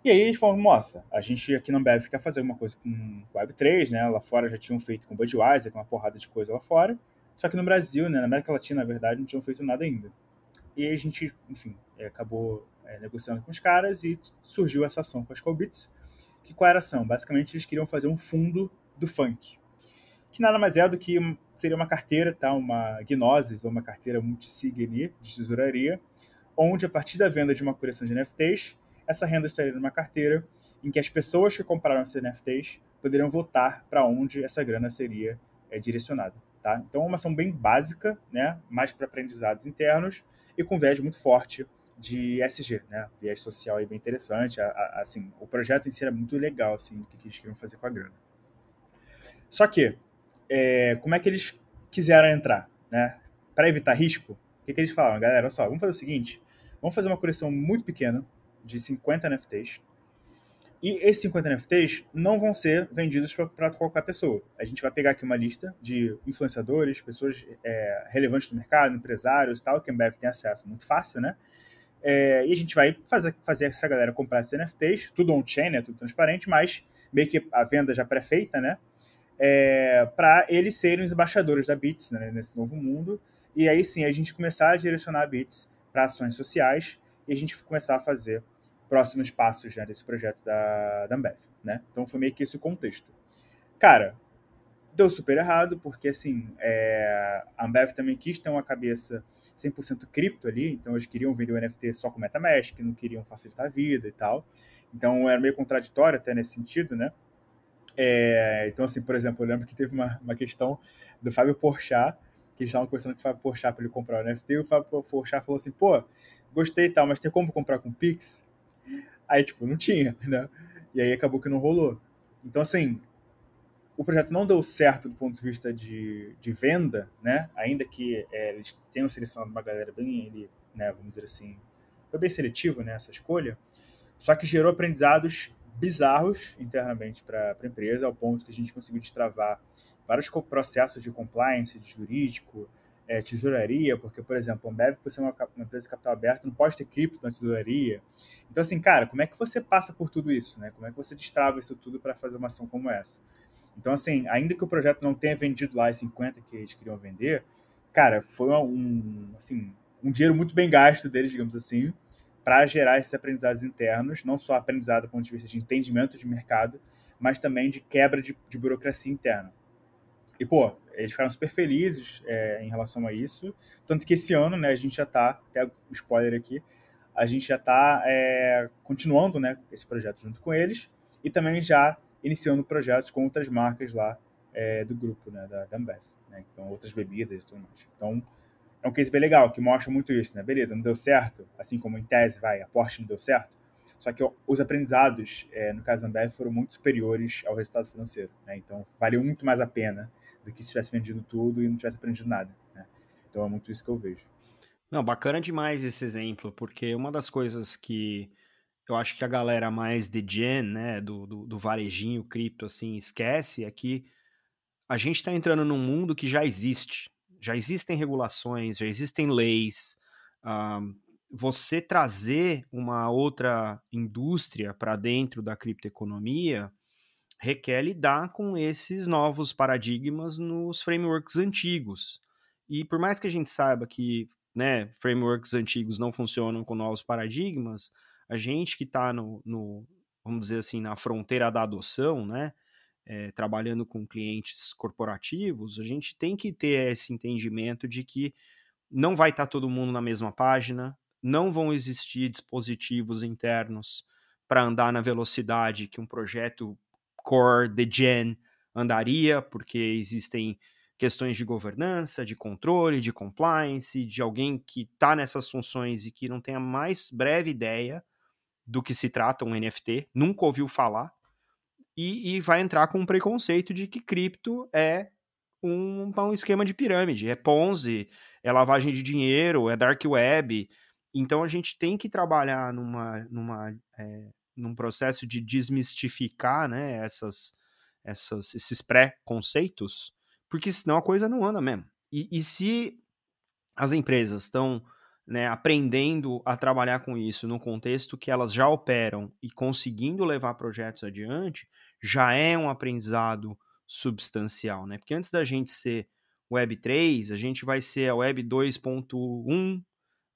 E aí eles falaram, nossa, a gente aqui na Ambev quer fazer uma coisa com Web3, né? Lá fora já tinham feito com Budweiser, com uma porrada de coisa lá fora. Só que no Brasil, né, na América Latina, na verdade, não tinham feito nada ainda. E aí a gente, enfim, é, acabou é, negociando com os caras e surgiu essa ação com as Colbits. Que qual era a ação? Basicamente, eles queriam fazer um fundo do funk, que nada mais é do que seria uma carteira, tá? uma Gnosis, ou uma carteira multisig de tesouraria, onde a partir da venda de uma coleção de NFTs, essa renda estaria numa carteira em que as pessoas que compraram esses NFTs poderiam votar para onde essa grana seria é, direcionada. Tá? Então, é uma ação bem básica, né? mais para aprendizados internos e com viés muito forte de SG, né? Viés social aí bem interessante. A, a, assim, o projeto em si era muito legal, assim, o que, eles queriam fazer com a grana. Só que, é, como é que eles quiseram entrar, né? Para evitar risco, o que, que eles falaram? Galera, olha só, vamos fazer o seguinte, vamos fazer uma coleção muito pequena de 50 NFTs, e esses 50 NFTs não vão ser vendidos para qualquer pessoa. A gente vai pegar aqui uma lista de influenciadores, pessoas é, relevantes do mercado, empresários tal, que a Ambev tem acesso muito fácil, né? É, e a gente vai fazer, fazer essa galera comprar esses NFTs, tudo on-chain, né, tudo transparente, mas meio que a venda já pré-feita, né? É, para eles serem os embaixadores da Bits né, nesse novo mundo. E aí sim a gente começar a direcionar a Bits para ações sociais e a gente começar a fazer próximos passos já desse projeto da, da Ambev, né? Então foi meio que esse o contexto. Cara, deu super errado, porque assim, é, a Ambev também quis ter uma cabeça 100% cripto ali, então eles queriam vender o NFT só com MetaMask, não queriam facilitar a vida e tal. Então era meio contraditório até nesse sentido, né? É, então, assim, por exemplo, eu lembro que teve uma, uma questão do Fábio Porchat que eles estavam conversando com o Fábio Porchat para ele comprar o NFT, e o Fábio Porchat falou assim, pô, gostei e tal, mas tem como comprar com Pix? Aí, tipo, não tinha, né? E aí acabou que não rolou. Então, assim, o projeto não deu certo do ponto de vista de, de venda, né? Ainda que é, eles tenham selecionado uma galera bem, né, vamos dizer assim, foi bem seletivo nessa né, escolha, só que gerou aprendizados bizarros internamente para a empresa, ao ponto que a gente conseguiu destravar vários processos de compliance, de jurídico, é, tesouraria, porque, por exemplo, a Ambev, por ser uma, uma, empresa de capital aberto, não pode ter cripto na tesouraria. Então, assim, cara, como é que você passa por tudo isso, né? Como é que você destrava isso tudo para fazer uma ação como essa? Então, assim, ainda que o projeto não tenha vendido lá os 50 que eles queriam vender, cara, foi um, assim, um dinheiro muito bem gasto deles, digamos assim, para gerar esses aprendizados internos, não só aprendizado do ponto de vista de entendimento de mercado, mas também de quebra de, de burocracia interna. E, pô, eles ficaram super felizes é, em relação a isso. Tanto que esse ano, né, a gente já está, até spoiler aqui, a gente já está é, continuando né, esse projeto junto com eles e também já iniciando projetos com outras marcas lá é, do grupo, né, da, da Ambev. Né? Então, outras bebidas e tudo mais. Então, é um case bem legal, que mostra muito isso, né? Beleza, não deu certo, assim como em tese, vai, a Porsche não deu certo, só que os aprendizados, é, no caso da Ambev, foram muito superiores ao resultado financeiro, né? Então, valeu muito mais a pena do que se tivesse vendido tudo e não tivesse aprendido nada, né? Então, é muito isso que eu vejo. Não, bacana demais esse exemplo, porque uma das coisas que eu acho que a galera mais de gen, né, do, do, do varejinho cripto, assim, esquece é que a gente está entrando num mundo que já existe. Já existem regulações, já existem leis. Uh, você trazer uma outra indústria para dentro da criptoeconomia requer lidar com esses novos paradigmas nos frameworks antigos. E por mais que a gente saiba que né, frameworks antigos não funcionam com novos paradigmas, a gente que está no, no, vamos dizer assim, na fronteira da adoção, né, é, trabalhando com clientes corporativos, a gente tem que ter esse entendimento de que não vai estar tá todo mundo na mesma página, não vão existir dispositivos internos para andar na velocidade que um projeto core de gen andaria, porque existem questões de governança, de controle, de compliance, de alguém que está nessas funções e que não tem a mais breve ideia do que se trata um NFT, nunca ouviu falar, e, e vai entrar com um preconceito de que cripto é um, um esquema de pirâmide, é Ponzi, é lavagem de dinheiro, é dark web. Então a gente tem que trabalhar numa, numa, é, num processo de desmistificar né, essas, essas, esses pré-conceitos, porque senão a coisa não anda mesmo. E, e se as empresas estão né, aprendendo a trabalhar com isso no contexto que elas já operam e conseguindo levar projetos adiante, já é um aprendizado substancial, né? Porque antes da gente ser Web 3, a gente vai ser a Web 2.1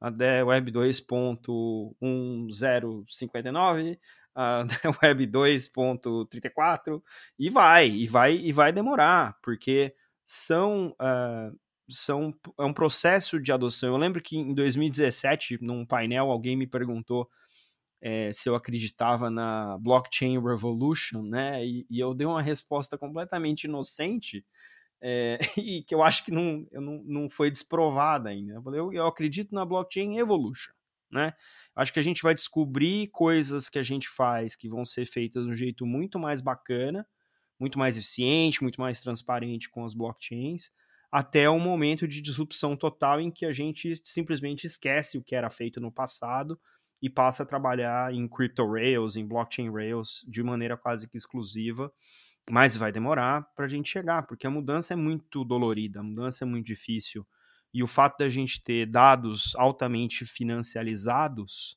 até Web 2.1059, a Web 2.34 e vai, e vai, e vai demorar, porque são uh, são, é um processo de adoção. Eu lembro que em 2017, num painel, alguém me perguntou é, se eu acreditava na blockchain revolution, né? E, e, eu dei uma resposta completamente inocente é, e que eu acho que não, eu não, não foi desprovada ainda. Eu, eu, acredito na blockchain evolution, né? Acho que a gente vai descobrir coisas que a gente faz que vão ser feitas de um jeito muito mais bacana, muito mais eficiente, muito mais transparente com as blockchains até o momento de disrupção total em que a gente simplesmente esquece o que era feito no passado e passa a trabalhar em crypto rails, em blockchain rails de maneira quase que exclusiva, mas vai demorar para a gente chegar, porque a mudança é muito dolorida, a mudança é muito difícil. E o fato da gente ter dados altamente financiarizados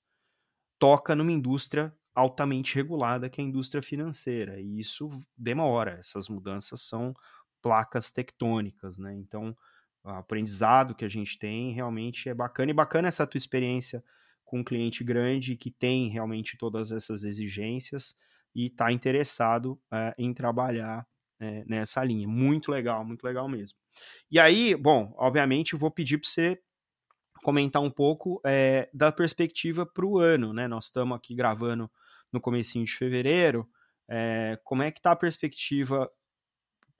toca numa indústria altamente regulada, que é a indústria financeira. E isso demora. Essas mudanças são placas tectônicas, né? Então, o aprendizado que a gente tem realmente é bacana. E bacana essa tua experiência com um cliente grande que tem realmente todas essas exigências e está interessado é, em trabalhar é, nessa linha. Muito legal, muito legal mesmo. E aí, bom, obviamente, vou pedir para você comentar um pouco é, da perspectiva para o ano, né? Nós estamos aqui gravando no comecinho de fevereiro. como é que está a perspectiva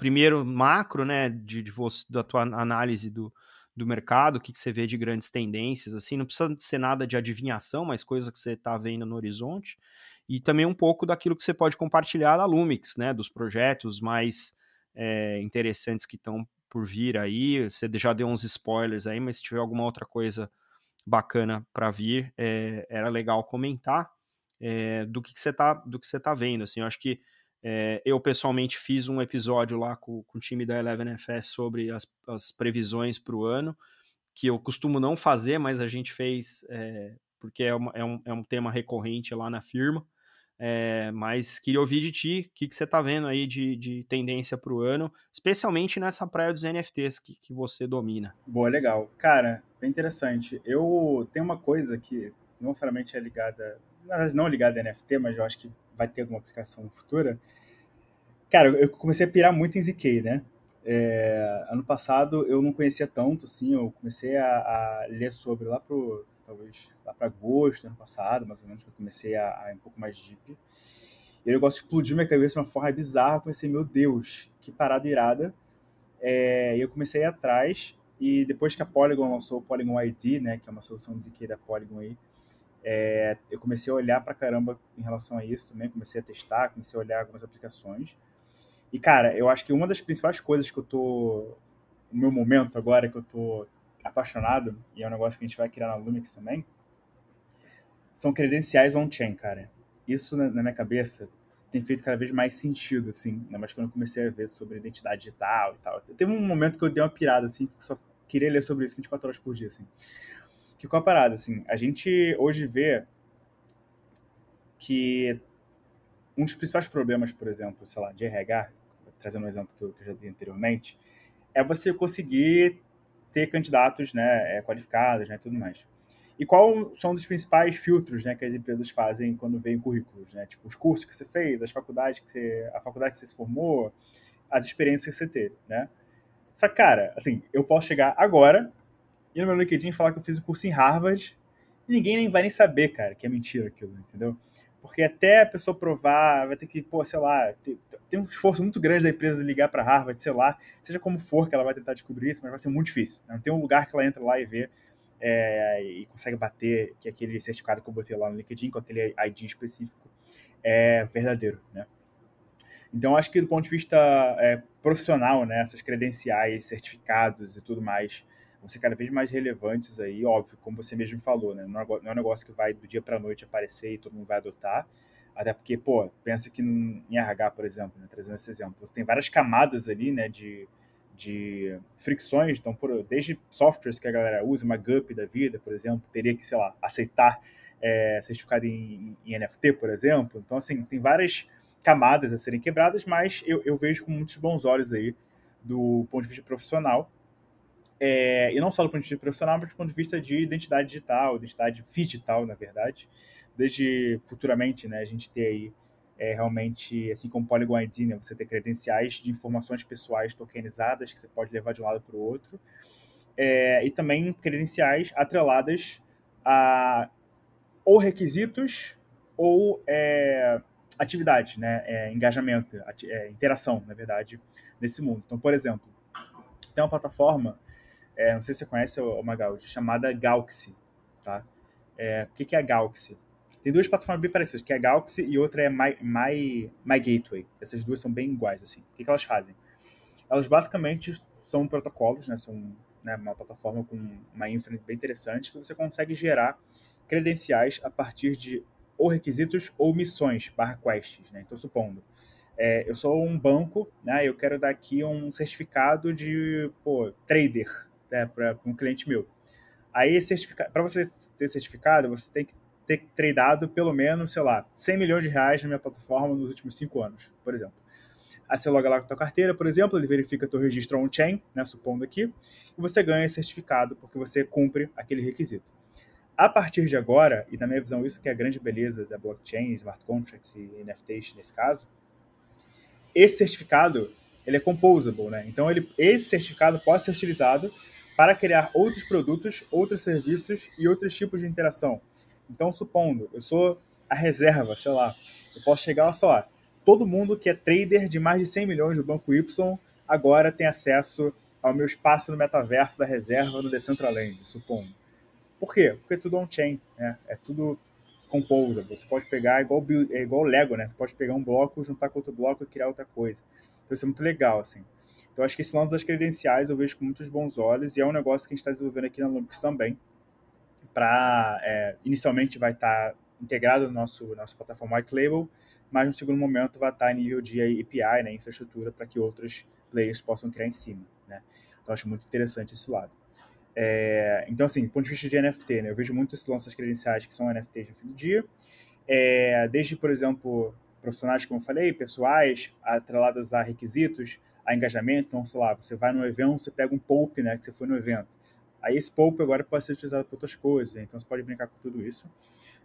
primeiro macro, né, de, de você, da tua análise do, do mercado, o que, que você vê de grandes tendências, assim, não precisa ser nada de adivinhação, mas coisas que você está vendo no horizonte, e também um pouco daquilo que você pode compartilhar da Lumix, né, dos projetos mais é, interessantes que estão por vir aí, você já deu uns spoilers aí, mas se tiver alguma outra coisa bacana para vir, é, era legal comentar é, do que, você tá do que você tá vendo, assim, eu acho que eu pessoalmente fiz um episódio lá com, com o time da Eleven FS sobre as, as previsões para o ano, que eu costumo não fazer, mas a gente fez porque é, uma, é, um, é um tema recorrente lá na firma. É, mas queria ouvir de ti o que, que você está vendo aí de, de tendência para o ano, especialmente nessa praia dos NFTs que, que você domina. Boa, legal. Cara, bem interessante. Eu tenho uma coisa que não necessariamente é ligada, na verdade não ligada a NFT, mas eu acho que vai ter alguma aplicação futura. Cara, eu comecei a pirar muito em ZK, né? É, ano passado eu não conhecia tanto, assim, eu comecei a, a ler sobre lá pro, talvez, lá para agosto, ano passado, mais ou menos, que eu comecei a, a ir um pouco mais deep. E o negócio explodiu minha cabeça de uma forma bizarra, eu pensei, meu Deus, que parada irada. É, e eu comecei a ir atrás, e depois que a Polygon lançou o Polygon ID, né, que é uma solução de ZK da Polygon aí, é, eu comecei a olhar pra caramba em relação a isso também, comecei a testar, comecei a olhar algumas aplicações. E, cara, eu acho que uma das principais coisas que eu tô. O meu momento agora, que eu tô apaixonado, e é um negócio que a gente vai criar na Lumix também, são credenciais on-chain, cara. Isso, na, minha cabeça, tem feito cada vez mais sentido, assim, ainda mais quando eu comecei a ver sobre identidade digital e tal. Teve um momento que eu dei uma pirada, assim, só queria ler sobre isso 24 horas por dia, assim que qual a parada, assim, a gente hoje vê que um dos principais problemas, por exemplo, sei lá, de RH, trazendo um exemplo que eu, que eu já dei anteriormente, é você conseguir ter candidatos, né, é, qualificados, né, e tudo mais. E qual são os principais filtros, né, que as empresas fazem quando veem currículos, né? Tipo, os cursos que você fez, as faculdades que você, a faculdade que você se formou, as experiências que você teve, né? Só que, cara, assim, eu posso chegar agora ir no meu LinkedIn falar que eu fiz um curso em Harvard e ninguém nem vai nem saber, cara, que é mentira aquilo, entendeu? Porque até a pessoa provar, vai ter que, pô, sei lá, tem, um esforço muito grande da empresa ligar para Harvard, sei lá, seja como for que ela vai tentar descobrir isso, mas vai ser muito difícil. Né? Não tem um lugar que ela entra lá e vê é, e consegue bater que aquele certificado que eu botei lá no LinkedIn, com aquele ID específico, é verdadeiro, né? Então, acho que do ponto de vista é, profissional, né, essas credenciais, certificados e tudo mais, vão ser cada vez mais relevantes aí, óbvio, como você mesmo falou, né? Não é um negócio que vai do dia para a noite aparecer e todo mundo vai adotar. Até porque, pô, pensa que em RH, por exemplo, né, trazendo esse exemplo, você tem várias camadas ali, né, de, de fricções, então, por, desde softwares que a galera usa, uma GUP da vida, por exemplo, teria que, sei lá, aceitar é, certificado em, em, NFT, por exemplo. Então, assim, tem várias camadas a serem quebradas, mas eu, eu vejo com muitos bons olhos aí do ponto de vista profissional é, e não só do ponto de vista profissional, mas do ponto de vista de identidade digital, identidade digital, na verdade, desde futuramente, né, a gente ter aí é, realmente, assim como Polygon ID, né, você ter credenciais de informações pessoais tokenizadas que você pode levar de um lado para o outro, é, e também credenciais atreladas a ou requisitos ou é, atividades, né, é, engajamento, é, interação, na verdade, nesse mundo. Então, por exemplo, tem uma plataforma é, não sei se você conhece o Magaldi, chamada Galaxy, tá? É, o que, que é a Galaxy? Tem duas plataformas bem parecidas, que é a Galaxy e outra é My, My, My Gateway. Essas duas são bem iguais, assim. O que, que elas fazem? Elas basicamente são protocolos, né? São né, uma plataforma com uma infra bem interessante que você consegue gerar credenciais a partir de ou requisitos ou missões, barra quests, né? Então, supondo, é, eu sou um banco, né? Eu quero dar aqui um certificado de, pô, trader, né, para um cliente meu. Aí, para você ter certificado, você tem que ter tradado pelo menos, sei lá, 100 milhões de reais na minha plataforma nos últimos cinco anos, por exemplo. Aí você loga lá com a tua carteira, por exemplo, ele verifica teu registro on-chain, né, supondo aqui, e você ganha esse certificado porque você cumpre aquele requisito. A partir de agora, e na minha visão isso que é a grande beleza da blockchain, smart contracts e NFTs nesse caso, esse certificado ele é composable, né? Então ele, esse certificado pode ser utilizado para criar outros produtos, outros serviços e outros tipos de interação. Então, supondo, eu sou a reserva, sei lá, eu posso chegar, olha só, todo mundo que é trader de mais de 100 milhões do banco Y agora tem acesso ao meu espaço no metaverso da reserva no Decentraland, supondo. Por quê? Porque é tudo on-chain, né? É tudo composa. Você pode pegar, igual, é igual Lego, né? Você pode pegar um bloco, juntar com outro bloco e criar outra coisa. Então isso é muito legal, assim. Então acho que esse lance das credenciais eu vejo com muitos bons olhos e é um negócio que a gente está desenvolvendo aqui na Lumix também. Para é, inicialmente vai estar tá integrado no nosso nossa plataforma White Label, mas no segundo momento vai estar tá em nível de API, né, infraestrutura, para que outros players possam criar em cima. Né? Então acho muito interessante esse lado. É, então, assim, do ponto de vista de NFT, né, eu vejo muito esse lance das credenciais que são NFTs no fim do dia. É, desde, por exemplo, profissionais, como eu falei, pessoais, atreladas a requisitos, a engajamento. Então, sei lá, você vai no evento, você pega um poupe, né, que você foi no evento. Aí esse poupe agora pode ser utilizado para outras coisas, então você pode brincar com tudo isso.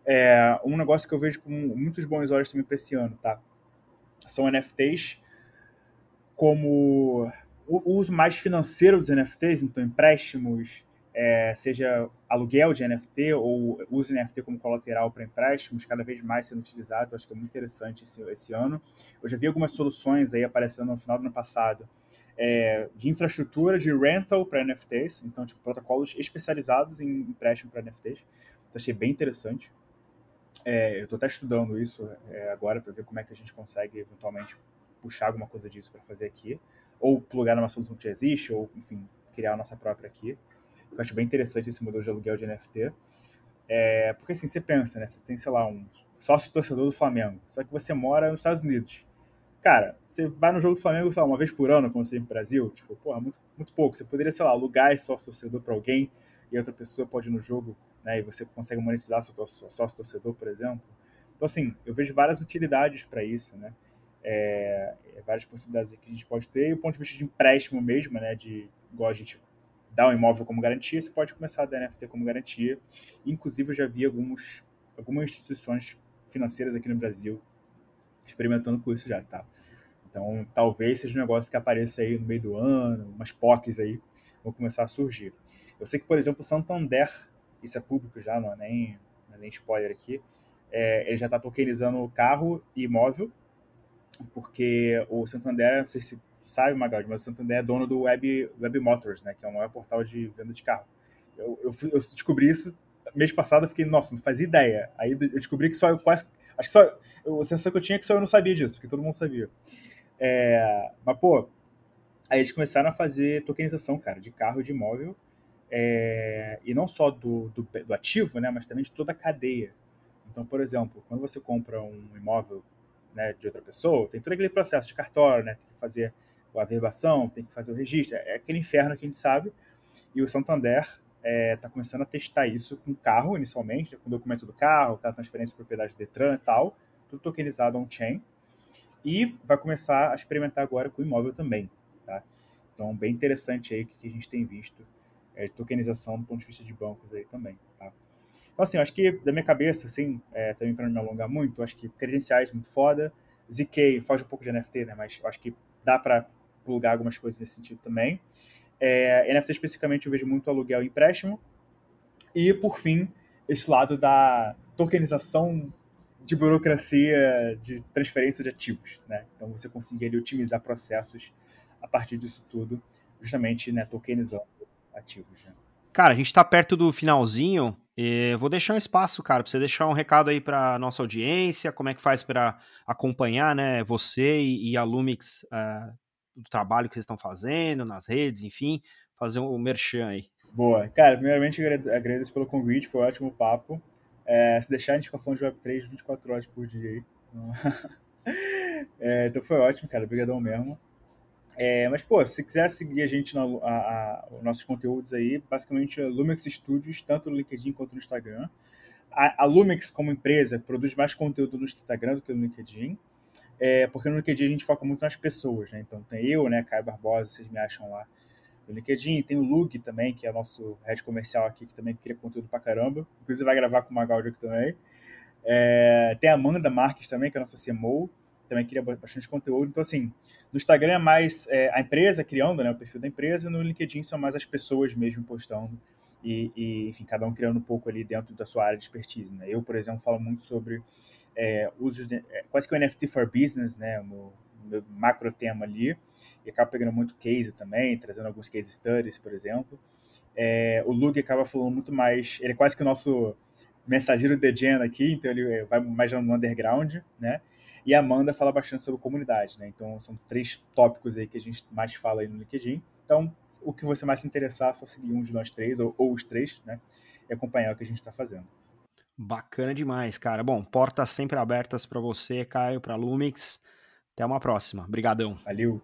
É, um negócio que eu vejo com muitos bons olhos também para esse ano, tá? São NFTs como o uso mais financeiro dos NFTs, então empréstimos, é, seja aluguel de NFT ou uso de NFT como colateral para empréstimos, cada vez mais sendo utilizados. Acho que é muito interessante esse, esse ano. Eu já vi algumas soluções aí aparecendo no final do ano passado é, de infraestrutura de rental para NFTs, então tipo, protocolos especializados em empréstimo para NFTs. Então, achei bem interessante. É, eu estou até estudando isso é, agora para ver como é que a gente consegue eventualmente puxar alguma coisa disso para fazer aqui, ou plugar numa solução que já existe, ou enfim, criar a nossa própria aqui. Eu acho bem interessante esse modelo de aluguel de NFT. É, porque assim, você pensa, né? Você tem, sei lá, um sócio torcedor do Flamengo, só que você mora nos Estados Unidos. Cara, você vai no jogo do Flamengo, sei lá, uma vez por ano, como você no Brasil, tipo, porra, muito, muito pouco. Você poderia, sei lá, alugar esse sócio torcedor para alguém e outra pessoa pode ir no jogo, né? E você consegue monetizar seu sócio torcedor, por exemplo. Então, assim, eu vejo várias utilidades para isso, né? É, é, várias possibilidades que a gente pode ter. E o ponto de vista de empréstimo mesmo, né? De, igual a gente dá um imóvel como garantia, você pode começar a dar NFT como garantia. Inclusive, eu já vi alguns, algumas instituições financeiras aqui no Brasil experimentando com isso já, tá? Então, talvez seja um negócio que apareça aí no meio do ano, umas POCs aí vão começar a surgir. Eu sei que, por exemplo, o Santander, isso é público já, não é nem, não é nem spoiler aqui, é, ele já está tokenizando carro e imóvel, porque o Santander, não sei se sabe, Magaldi, mas o Santander é dono do Web, Web Motors, né, que é o maior portal de venda de carro. Eu, eu, eu descobri isso mês passado, eu fiquei, nossa, não fazia ideia. Aí eu descobri que só eu quase. Acho que só. A sensação que eu tinha é que só eu não sabia disso, porque todo mundo sabia. É, mas, pô, aí eles começaram a fazer tokenização, cara, de carro de imóvel. É, e não só do, do, do, ativo, né, mas também de toda a cadeia. Então, por exemplo, quando você compra um imóvel né, de outra pessoa, tem todo aquele processo de cartório, né, tem que fazer a averbação, tem que fazer o registro, é aquele inferno que a gente sabe. E o Santander está é, tá começando a testar isso com carro, inicialmente, com o documento do carro, aquela transferência de propriedade do Detran e tal, tudo tokenizado on-chain. E vai começar a experimentar agora com o imóvel também. Tá? Então, bem interessante aí o que a gente tem visto é, tokenização do ponto de vista de bancos aí também. Tá? Então, assim, acho que da minha cabeça, assim, é, também para não me alongar muito, acho que credenciais muito foda. ZK foge um pouco de NFT, né? Mas acho que dá para plugar algumas coisas nesse sentido também. É, NFT especificamente eu vejo muito aluguel e empréstimo. E, por fim, esse lado da tokenização de burocracia de transferência de ativos. Né? Então, você conseguir ali, otimizar processos a partir disso tudo, justamente né, tokenizando ativos. Né? Cara, a gente está perto do finalzinho. vou deixar um espaço, cara, para você deixar um recado aí para nossa audiência, como é que faz para acompanhar né, você e, a Lumix uh, do trabalho que vocês estão fazendo, nas redes, enfim, fazer um merchan aí. Boa. Cara, primeiramente agradeço pelo convite, foi um ótimo papo. É, se deixar, a gente fica falando de Web3 24 horas por dia aí. é, então foi ótimo, cara. Obrigadão mesmo. É, mas, pô, se quiser seguir a gente, os nossos conteúdos aí, basicamente a Lumix Studios, tanto no LinkedIn quanto no Instagram. A, a Lumix, como empresa, produz mais conteúdo no Instagram do que no LinkedIn. É, porque no LinkedIn a gente foca muito nas pessoas, né? Então tem eu, né, Caio Barbosa, vocês me acham lá no LinkedIn, tem o Lug também, que é nosso head comercial aqui, que também cria conteúdo pra caramba, inclusive vai gravar com o Magaldi aqui também. É, tem a Amanda Marques também, que é a nossa CMO, também cria bastante conteúdo. Então, assim, no Instagram é mais é, a empresa criando né, o perfil da empresa, no LinkedIn são mais as pessoas mesmo postando e, e, enfim, cada um criando um pouco ali dentro da sua área de expertise. Né? Eu, por exemplo, falo muito sobre é, uso de, é, quase que o NFT for Business, né, no, meu macro tema ali, e acaba pegando muito case também, trazendo alguns case studies, por exemplo. É, o Lug acaba falando muito mais, ele é quase que o nosso mensageiro de Gen aqui, então ele vai mais no underground, né? E a Amanda fala bastante sobre comunidade, né? Então são três tópicos aí que a gente mais fala aí no LinkedIn. Então, o que você mais se interessar, é só seguir um de nós três, ou, ou os três, né? E acompanhar o que a gente está fazendo. Bacana demais, cara. Bom, portas sempre abertas para você, Caio, para Lumix. Até uma próxima. Obrigadão. Valeu.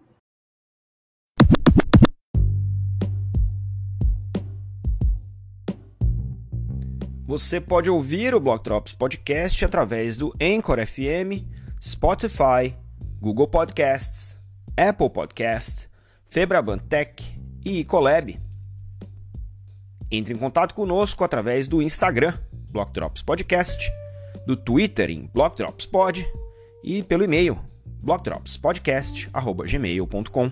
Você pode ouvir o Block Drops Podcast através do Anchor FM, Spotify, Google Podcasts, Apple Podcast, Febraban Tech e Colab. Entre em contato conosco através do Instagram, Block Drops Podcast, do Twitter em Block Drops Pod e pelo e-mail blockdropspodcast@gmail.com.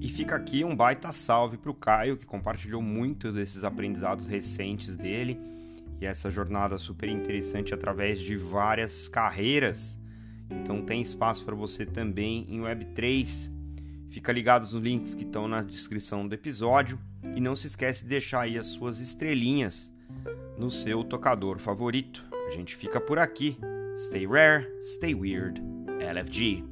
E fica aqui um baita salve para o Caio, que compartilhou muito desses aprendizados recentes dele e essa jornada super interessante através de várias carreiras. Então tem espaço para você também em Web3. Fica ligado nos links que estão na descrição do episódio e não se esquece de deixar aí as suas estrelinhas no seu tocador favorito. A gente fica por aqui. Stay rare, stay weird. LFG.